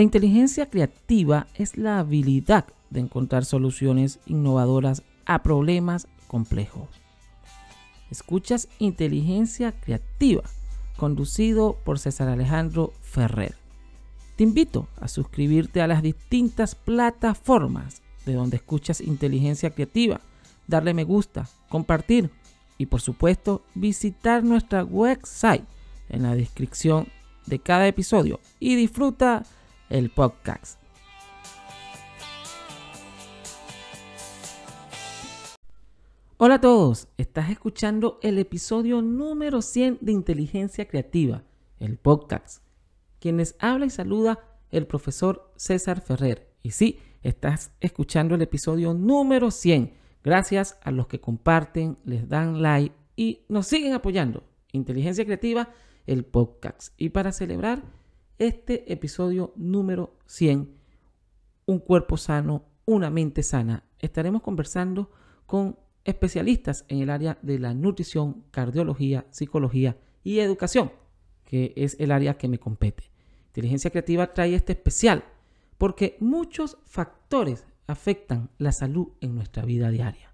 La inteligencia creativa es la habilidad de encontrar soluciones innovadoras a problemas complejos. Escuchas Inteligencia Creativa, conducido por César Alejandro Ferrer. Te invito a suscribirte a las distintas plataformas de donde escuchas Inteligencia Creativa, darle me gusta, compartir y por supuesto visitar nuestra website en la descripción de cada episodio y disfruta el podcast. Hola a todos, estás escuchando el episodio número 100 de Inteligencia Creativa, el podcast. Quienes habla y saluda el profesor César Ferrer. Y sí, estás escuchando el episodio número 100. Gracias a los que comparten, les dan like y nos siguen apoyando. Inteligencia Creativa, el podcast. Y para celebrar este episodio número 100, un cuerpo sano, una mente sana, estaremos conversando con especialistas en el área de la nutrición, cardiología, psicología y educación, que es el área que me compete. Inteligencia creativa trae este especial porque muchos factores afectan la salud en nuestra vida diaria.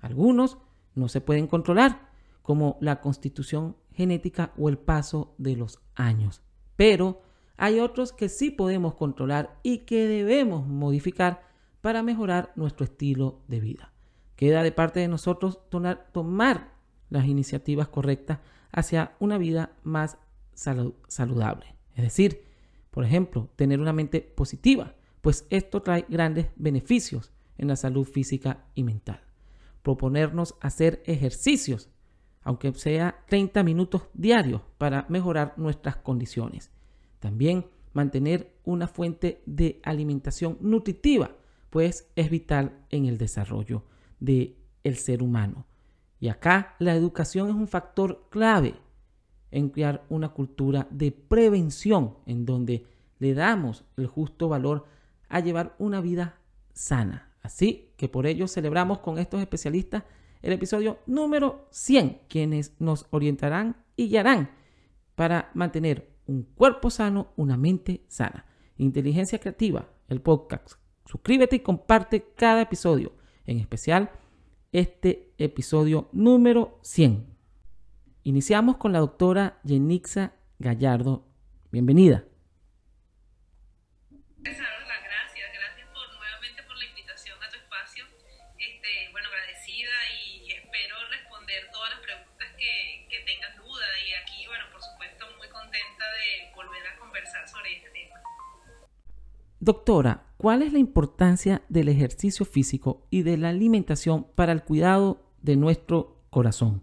Algunos no se pueden controlar, como la constitución genética o el paso de los años, pero hay otros que sí podemos controlar y que debemos modificar para mejorar nuestro estilo de vida. Queda de parte de nosotros tomar las iniciativas correctas hacia una vida más saludable. Es decir, por ejemplo, tener una mente positiva, pues esto trae grandes beneficios en la salud física y mental. Proponernos hacer ejercicios, aunque sea 30 minutos diarios, para mejorar nuestras condiciones. También mantener una fuente de alimentación nutritiva, pues es vital en el desarrollo del el ser humano. Y acá la educación es un factor clave en crear una cultura de prevención en donde le damos el justo valor a llevar una vida sana. Así que por ello celebramos con estos especialistas el episodio número 100, quienes nos orientarán y guiarán para mantener un cuerpo sano, una mente sana. Inteligencia Creativa, el podcast. Suscríbete y comparte cada episodio, en especial este episodio número 100. Iniciamos con la doctora Yenixa Gallardo. Bienvenida. Doctora, ¿cuál es la importancia del ejercicio físico y de la alimentación para el cuidado de nuestro corazón?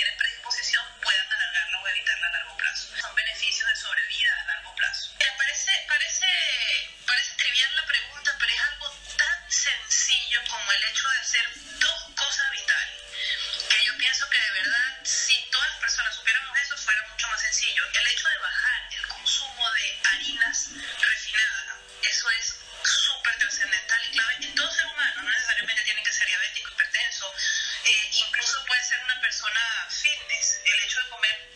persona fitness. El hecho de comer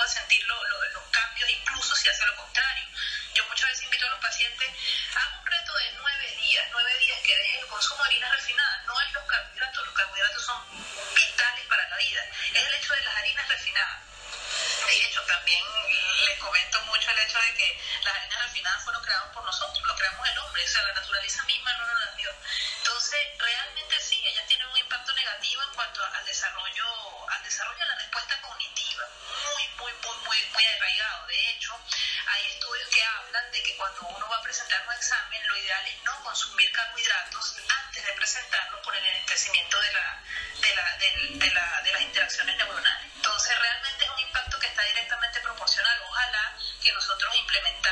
puede sentir lo- lo- los cambios, incluso si hace lo contrario. Yo muchas veces invito a los pacientes a un reto de nueve días, nueve días que dejen el consumo de harinas refinadas. No es los carbohidratos, los carbohidratos son vitales para la vida. Es el hecho de las harinas refinadas. De hecho, también les comento mucho el hecho de que las harinas refinadas fueron creadas por nosotros, lo creamos el hombre, o sea, la naturaleza misma no nos las dio. Entonces, realmente sí, ellas tienen un impacto negativo en cuanto al desarrollo, de que cuando uno va a presentar un examen, lo ideal es no consumir carbohidratos antes de presentarlo por el enriquecimiento de, la, de, la, de, la, de las interacciones neuronales. Entonces, realmente es un impacto que está directamente proporcional. Ojalá que nosotros implementáramos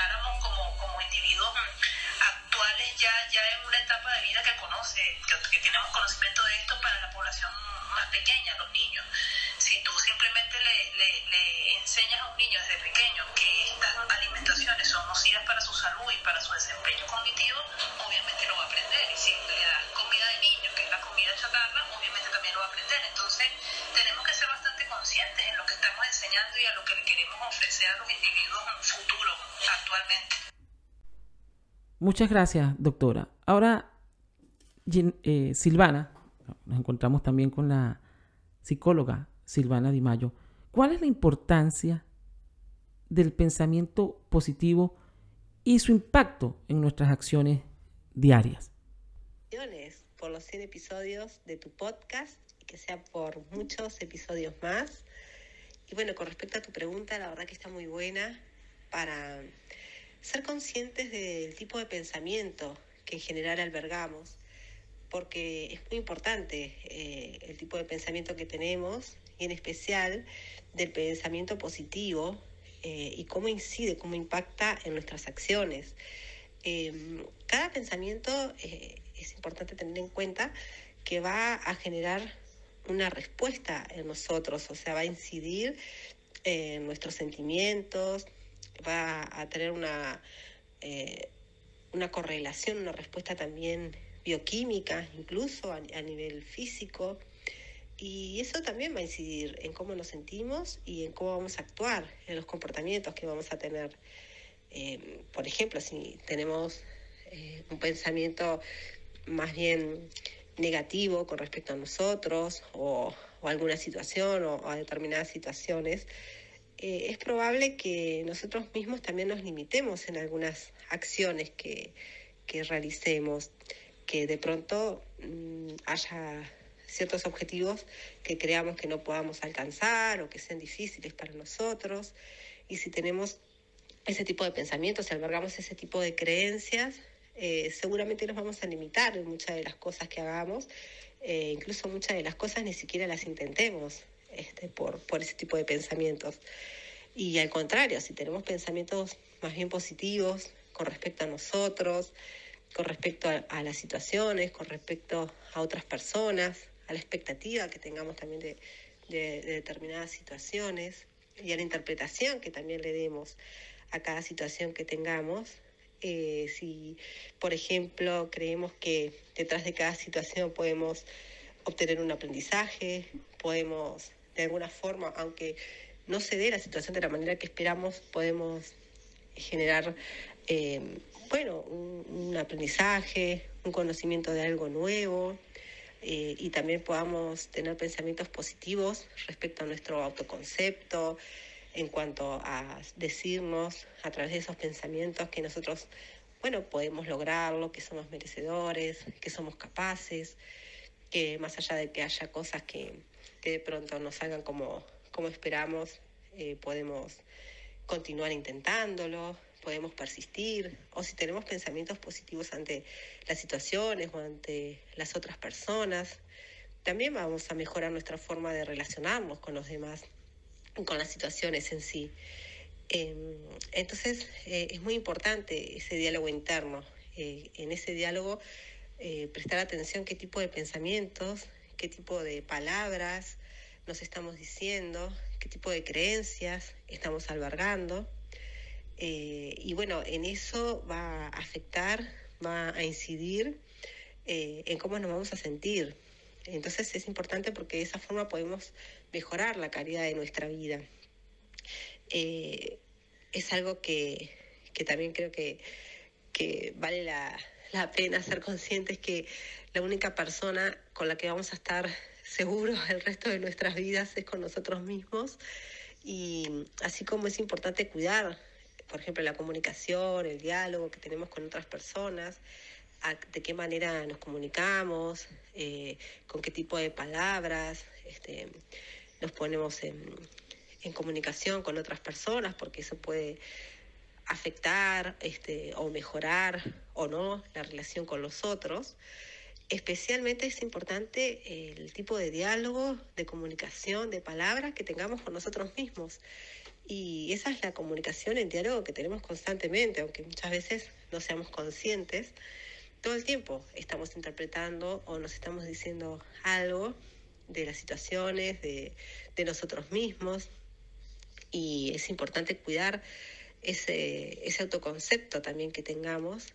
Muchas gracias, doctora. Ahora, eh, Silvana, nos encontramos también con la psicóloga Silvana Di Mayo. ¿Cuál es la importancia del pensamiento positivo y su impacto en nuestras acciones diarias? Por los 100 episodios de tu podcast y que sea por muchos episodios más. Y bueno, con respecto a tu pregunta, la verdad que está muy buena para ser conscientes del tipo de pensamiento que en general albergamos, porque es muy importante eh, el tipo de pensamiento que tenemos y en especial del pensamiento positivo eh, y cómo incide, cómo impacta en nuestras acciones. Eh, cada pensamiento eh, es importante tener en cuenta que va a generar una respuesta en nosotros, o sea, va a incidir en nuestros sentimientos, va a tener una, eh, una correlación, una respuesta también bioquímica, incluso a, nivel físico. Y eso también va a incidir en cómo nos sentimos y en cómo vamos a actuar, en los comportamientos que vamos a tener. Eh, por ejemplo, si tenemos eh, un pensamiento más bien negativo con respecto a nosotros o, o alguna situación o, o a determinadas situaciones, eh, es probable que nosotros mismos también nos limitemos en algunas acciones que, que realicemos, que de pronto mmm, haya ciertos objetivos que creamos que no podamos alcanzar o que sean difíciles para nosotros. Y si tenemos ese tipo de pensamientos, si albergamos ese tipo de creencias, eh, seguramente nos vamos a limitar en muchas de las cosas que hagamos, eh, incluso muchas de las cosas ni siquiera las intentemos. Este, por, por ese tipo de pensamientos. Y al contrario, si tenemos pensamientos más bien positivos con respecto a nosotros, con respecto a, a las situaciones, con respecto a otras personas, a la expectativa que tengamos también de, de, de determinadas situaciones y a la interpretación que también le demos a cada situación que tengamos. Eh, si, por ejemplo, creemos que detrás de cada situación podemos obtener un aprendizaje, podemos, de alguna forma, aunque no se dé la situación de la manera que esperamos, podemos generar, eh, bueno, un, aprendizaje, un conocimiento de algo nuevo. Eh, y también podamos tener pensamientos positivos respecto a nuestro autoconcepto, en cuanto a decirnos a través de esos pensamientos que nosotros, bueno, podemos lograrlo, que somos merecedores, que somos capaces, que más allá de que haya cosas que, que de pronto no salgan como, como esperamos, eh, podemos continuar intentándolo, podemos persistir, o si tenemos pensamientos positivos ante las situaciones o ante las otras personas, también vamos a mejorar nuestra forma de relacionarnos con los demás con las situaciones en sí. Eh, entonces eh, es muy importante ese diálogo interno. Eh, en ese diálogo prestar atención qué tipo de pensamientos, qué tipo de palabras nos estamos diciendo, qué tipo de creencias estamos albergando. Eh, y bueno, en eso va a afectar, va a incidir en cómo nos vamos a sentir. Entonces es importante porque de esa forma podemos mejorar la calidad de nuestra vida. Eh, es algo que, que, también creo que, que vale la, la, pena ser conscientes que la única persona con la que vamos a estar seguros el resto de nuestras vidas es con nosotros mismos. Y así como es importante cuidar, por ejemplo, la comunicación, el diálogo que tenemos con otras personas, de qué manera nos comunicamos, eh, con qué tipo de palabras, este, nos ponemos en, en, comunicación con otras personas, porque eso puede afectar este, o mejorar o no la relación con los otros. Especialmente es importante el tipo de diálogo, de comunicación, de palabras que tengamos con nosotros mismos. Y esa es la comunicación en diálogo que tenemos constantemente, aunque muchas veces no seamos conscientes. Todo el tiempo estamos interpretando o nos estamos diciendo algo de las situaciones, de, de nosotros mismos. Y es importante cuidar ese, ese autoconcepto también que tengamos,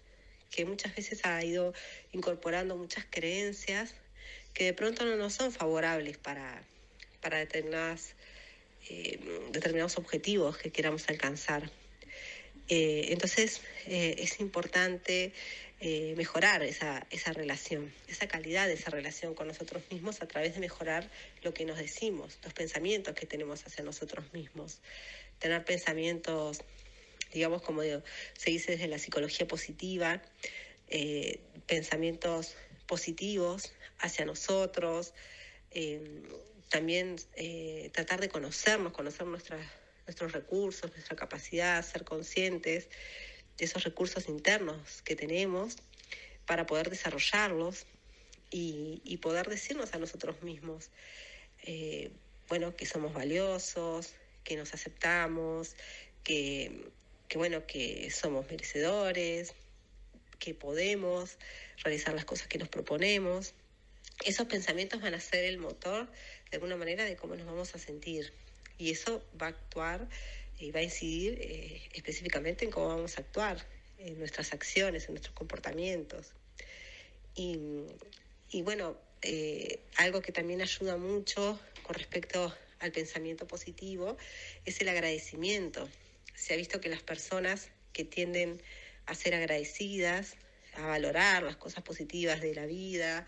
que muchas veces ha ido incorporando muchas creencias que de pronto no nos son favorables para, para determinadas, eh, determinados objetivos que queramos alcanzar. Eh, entonces eh, es importante eh, mejorar esa, esa relación, esa calidad de esa relación con nosotros mismos a través de mejorar lo que nos decimos, los pensamientos que tenemos hacia nosotros mismos. Tener pensamientos, digamos, como se dice desde la psicología positiva, eh, pensamientos positivos hacia nosotros, eh, también eh, tratar de conocernos, conocer nuestros recursos, nuestra capacidad, ser conscientes de esos recursos internos que tenemos para poder desarrollarlos y, y poder decirnos a nosotros mismos, bueno, que somos valiosos, que nos aceptamos, que, que, bueno, que somos merecedores, que podemos realizar las cosas que nos proponemos. Esos pensamientos van a ser el motor, de alguna manera, de cómo nos vamos a sentir. Y eso va a actuar y va a incidir eh, específicamente en cómo vamos a actuar, en nuestras acciones, en nuestros comportamientos. Y, y bueno, eh, algo que también ayuda mucho con respecto al pensamiento positivo es el agradecimiento. Se ha visto que las personas que tienden a ser agradecidas, a valorar las cosas positivas de la vida,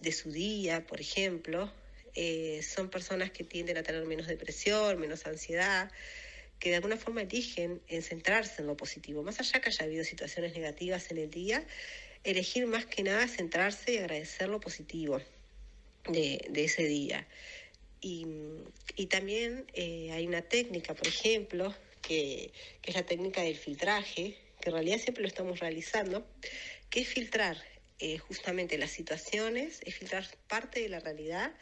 de su día, por ejemplo, eh, son personas que tienden a tener menos depresión, menos ansiedad, que de alguna forma eligen en centrarse en lo positivo. Más allá que haya habido situaciones negativas en el día, elegir más que nada centrarse y agradecer lo positivo de, ese día. Y, y también eh, hay una técnica, por ejemplo, que, que es la técnica del filtraje, que en realidad siempre lo estamos realizando, que es filtrar eh, justamente las situaciones, es filtrar parte de la realidad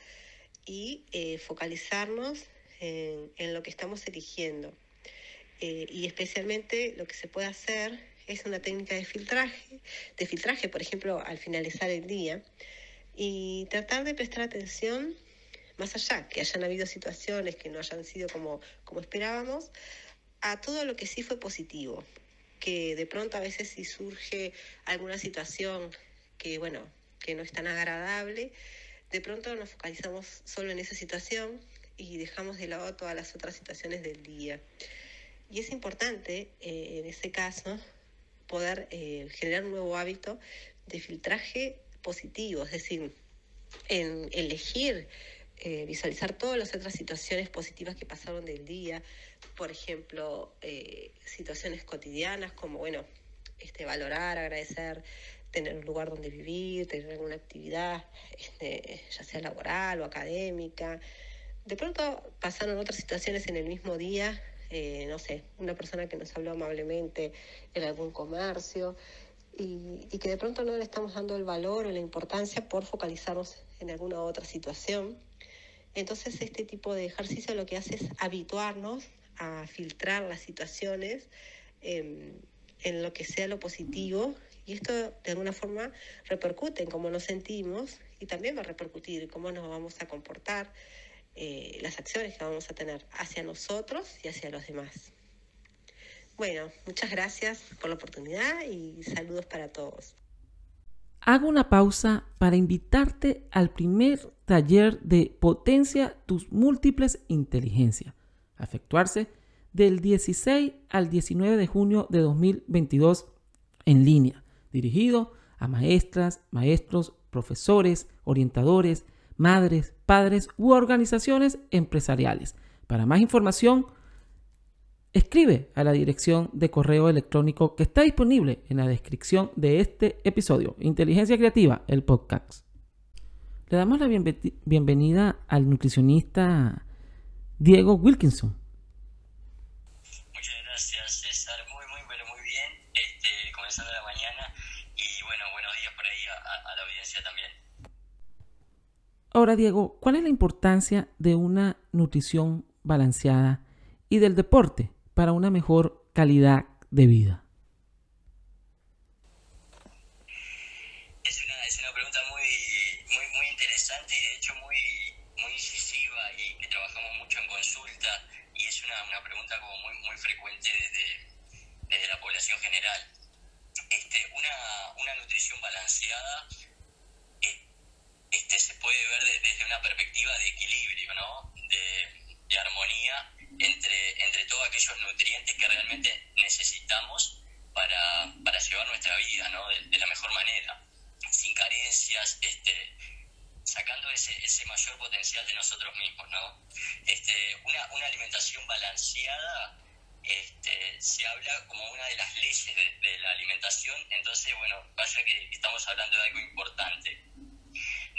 y eh, focalizarnos en, en, lo que estamos eligiendo. Eh, y especialmente lo que se puede hacer es una técnica de filtraje, de filtraje, por ejemplo, al finalizar el día, y tratar de prestar atención más allá, que hayan habido situaciones que no hayan sido como, como esperábamos, a todo lo que sí fue positivo, que de pronto a veces si surge alguna situación que, bueno, que no es tan agradable, de pronto nos focalizamos solo en esa situación y dejamos de lado todas las otras situaciones del día. Y es importante, eh, en ese caso, poder eh, generar un nuevo hábito de filtraje positivo, es decir, en elegir eh, visualizar todas las otras situaciones positivas que pasaron del día, por ejemplo, eh, situaciones cotidianas como, bueno, este, valorar, agradecer, tener un lugar donde vivir, tener alguna actividad, este, ya sea laboral o académica. De pronto pasaron otras situaciones en el mismo día, eh, no sé, una persona que nos habló amablemente en algún comercio y, y que de pronto no le estamos dando el valor o la importancia por focalizarnos en alguna otra situación. Entonces este tipo de ejercicio lo que hace es habituarnos a filtrar las situaciones eh, en lo que sea lo positivo y esto de alguna forma repercute en cómo nos sentimos y también va a repercutir en cómo nos vamos a comportar, eh, las acciones que vamos a tener hacia nosotros y hacia los demás. Bueno, muchas gracias por la oportunidad y saludos para todos. Hago una pausa para invitarte al primer taller de Potencia tus múltiples inteligencias, a efectuarse del 16 al 19 de junio de 2022 en línea, dirigido a maestras, maestros, profesores, orientadores, madres, padres u organizaciones empresariales. Para más información, Escribe a la dirección de correo electrónico que está disponible en la descripción de este episodio. Inteligencia Creativa, el podcast. Le damos la bienvenida al nutricionista Diego Wilkinson. Muchas gracias, César. Muy, muy, pero muy bien. Este, comenzando la mañana y bueno, buenos días por ahí a, a la audiencia también. Ahora, Diego, ¿cuál es la importancia de una nutrición balanceada y del deporte para una mejor calidad de vida? Es una, es una pregunta muy, muy, muy interesante y de hecho muy, muy incisiva y que trabajamos mucho en consulta y es una, una pregunta como muy, muy frecuente desde, desde la población general. Este, una, una nutrición balanceada eh, este, se puede ver desde una perspectiva de equilibrio, ¿no? de, de armonía entre, entre todos aquellos nutrientes que realmente necesitamos para, para llevar nuestra vida ¿no? de, de, la mejor manera, sin carencias, este, sacando ese, ese mayor potencial de nosotros mismos. ¿no? Este, una, una alimentación balanceada este, se habla como una de las leyes de, de, la alimentación, entonces, bueno, vaya que estamos hablando de algo importante.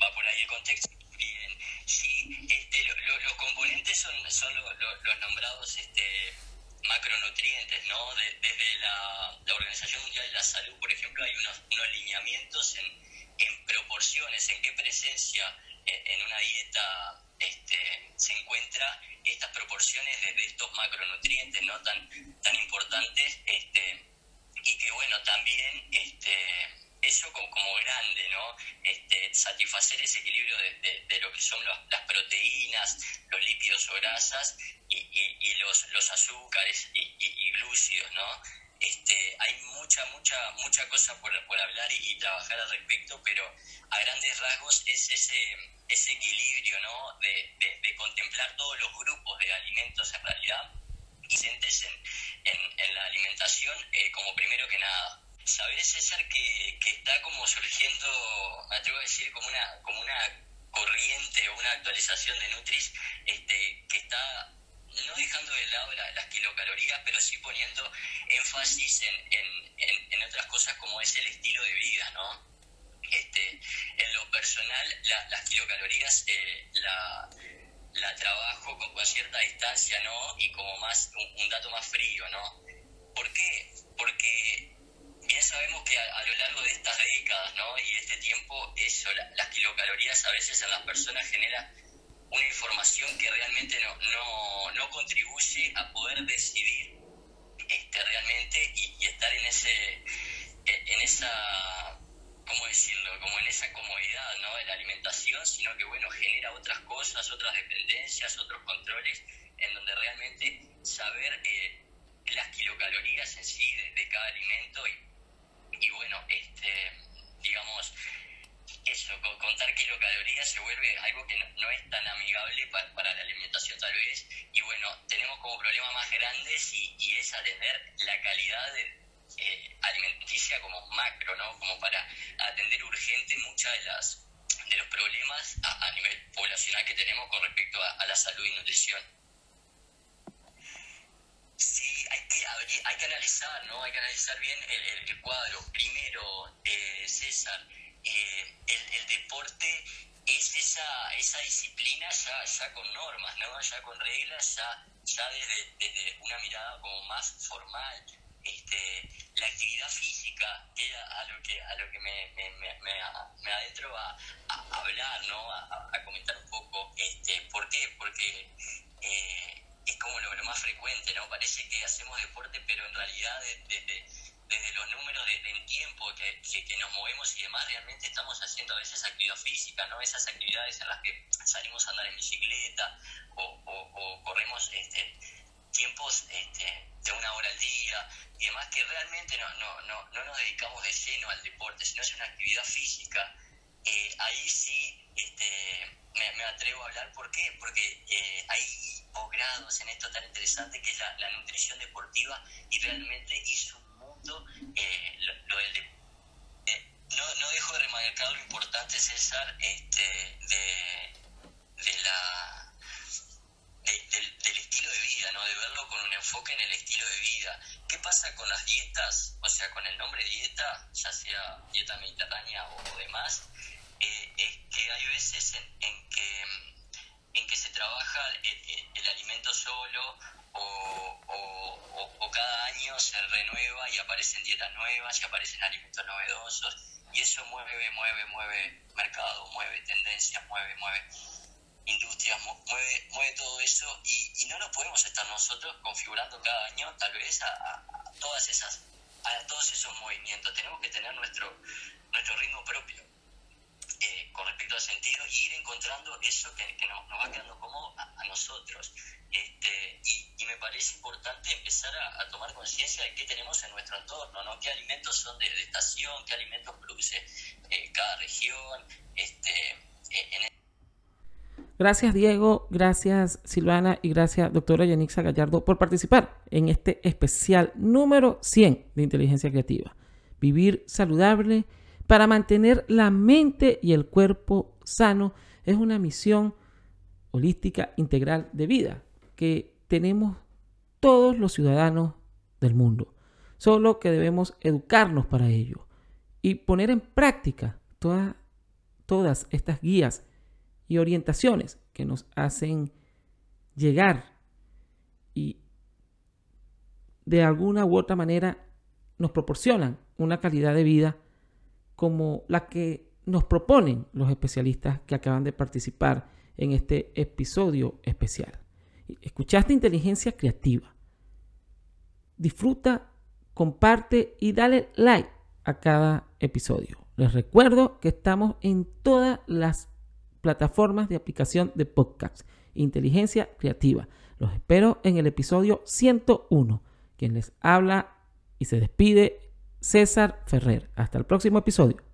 Va por ahí el contexto. Bien, sí, este, lo, lo, los componentes son, son lo, los nombrados este, macronutrientes, ¿no? De, desde la, la, Organización Mundial de la Salud, por ejemplo, hay unos, unos lineamientos en, en, proporciones, en qué presencia en, una dieta este, se encuentra estas proporciones de, estos macronutrientes, ¿no? Tan, tan importantes, este, y que, bueno, también, este, eso como, como, grande, ¿no? Este, satisfacer ese equilibrio de, de, lo que son los, las proteínas, los lípidos o grasas y, y, y los, los, azúcares y, y, glúcidos, ¿no? Este, hay mucha, mucha, mucha cosa por, por hablar y, trabajar al respecto, pero a grandes rasgos es ese, ese equilibrio, ¿no? De, de contemplar todos los grupos de alimentos en realidad presentes en, en, en la alimentación eh, como primero que nada ¿Sabés, César, que, que, está como surgiendo, me atrevo a decir, como una, como una corriente o una actualización de Nutris este, que está no dejando de lado la, las kilocalorías, pero sí poniendo énfasis en, en, en, otras cosas como es el estilo de vida, ¿no? Este, en lo personal, la, las kilocalorías eh, la, la trabajo con, con, cierta distancia, ¿no? Y como más, un, dato más frío, ¿no? ¿Por qué? Porque bien sabemos que a, a, lo largo de estas décadas ¿no? y este tiempo, eso, la, las kilocalorías a veces en las personas genera una información que realmente no, no, no contribuye a poder decidir este, realmente y, estar en ese en esa cómo decirlo como en esa comodidad ¿no? de la alimentación sino que bueno genera otras cosas otras dependencias otros controles en donde realmente saber eh, las kilocalorías en sí de, cada alimento y, y bueno este digamos eso, contar kilocalorías se vuelve algo que no, es tan amigable para, la alimentación tal vez. Y bueno, tenemos como problema más grandes y, y es atender la calidad eh, alimenticia como macro, ¿no? Como para atender urgente muchas de las de los problemas a, nivel poblacional que tenemos con respecto a, la salud y nutrición. Sí, hay que, hay que analizar, ¿no? Hay que analizar bien el, cuadro. Primero, eh, César, eh, el, deporte es esa, esa disciplina ya, ya con normas, ¿no? ya con reglas, ya, ya desde, desde una mirada como más formal. Este, la actividad física, que es a lo que, a lo que me, me, me, me adentro a, hablar, ¿no? A, comentar un poco. Este, ¿Por qué? Porque eh, es como lo, lo, más frecuente, ¿no? Parece que hacemos deporte, pero en realidad desde desde los números de, en tiempo que, que, nos movemos y demás, realmente estamos haciendo a veces actividad física, ¿no? Esas actividades en las que salimos a andar en bicicleta o, o, corremos este, tiempos este, de una hora al día y demás, que realmente no, no, no, no nos dedicamos de lleno al deporte, sino es una actividad física. Eh, ahí sí este, me, me, atrevo a hablar, ¿por qué? Porque eh, hay posgrados en esto tan interesante que es la, la nutrición deportiva y realmente es eh, eh, no, no dejo de remarcar lo importante, César, este, de, de la, del, estilo de vida, ¿no? de verlo con un enfoque en el estilo de vida. ¿Qué pasa con las dietas? O sea, con el nombre dieta, ya sea dieta mediterránea o, demás, eh, es que hay veces en, que, en que se trabaja el alimento solo o, o, cada año se renueva y aparecen dietas nuevas y aparecen alimentos novedosos. Y eso mueve, mueve, mueve mercado, mueve tendencias, mueve, mueve industrias, mueve, mueve todo eso. Y, y no nos podemos estar nosotros configurando cada año tal vez a, todas esas a todos esos movimientos. Tenemos que tener nuestro nuestro ritmo propio eh, con respecto al sentido y ir encontrando eso que, que nos, nos, va quedando como a, a nosotros este, y, me parece importante empezar a, tomar conciencia de qué tenemos en nuestro entorno, ¿no? qué alimentos son de, estación, qué alimentos produce eh, cada región. Este, eh, Gracias Diego, gracias Silvana y gracias doctora Yanixa Gallardo por participar en este especial número 100 de inteligencia creativa. Vivir saludable para mantener la mente y el cuerpo sano es una misión holística integral de vida que tenemos todos los ciudadanos del mundo. Solo que debemos educarnos para ello y poner en práctica todas, todas estas guías y orientaciones que nos hacen llegar y de alguna u otra manera nos proporcionan una calidad de vida como la que nos proponen los especialistas que acaban de participar en este episodio especial. Escuchaste inteligencia creativa. Disfruta, comparte y dale like a cada episodio. Les recuerdo que estamos en todas las plataformas de aplicación de podcast. Inteligencia creativa. Los espero en el episodio 101. Quien les habla y se despide, César Ferrer. Hasta el próximo episodio.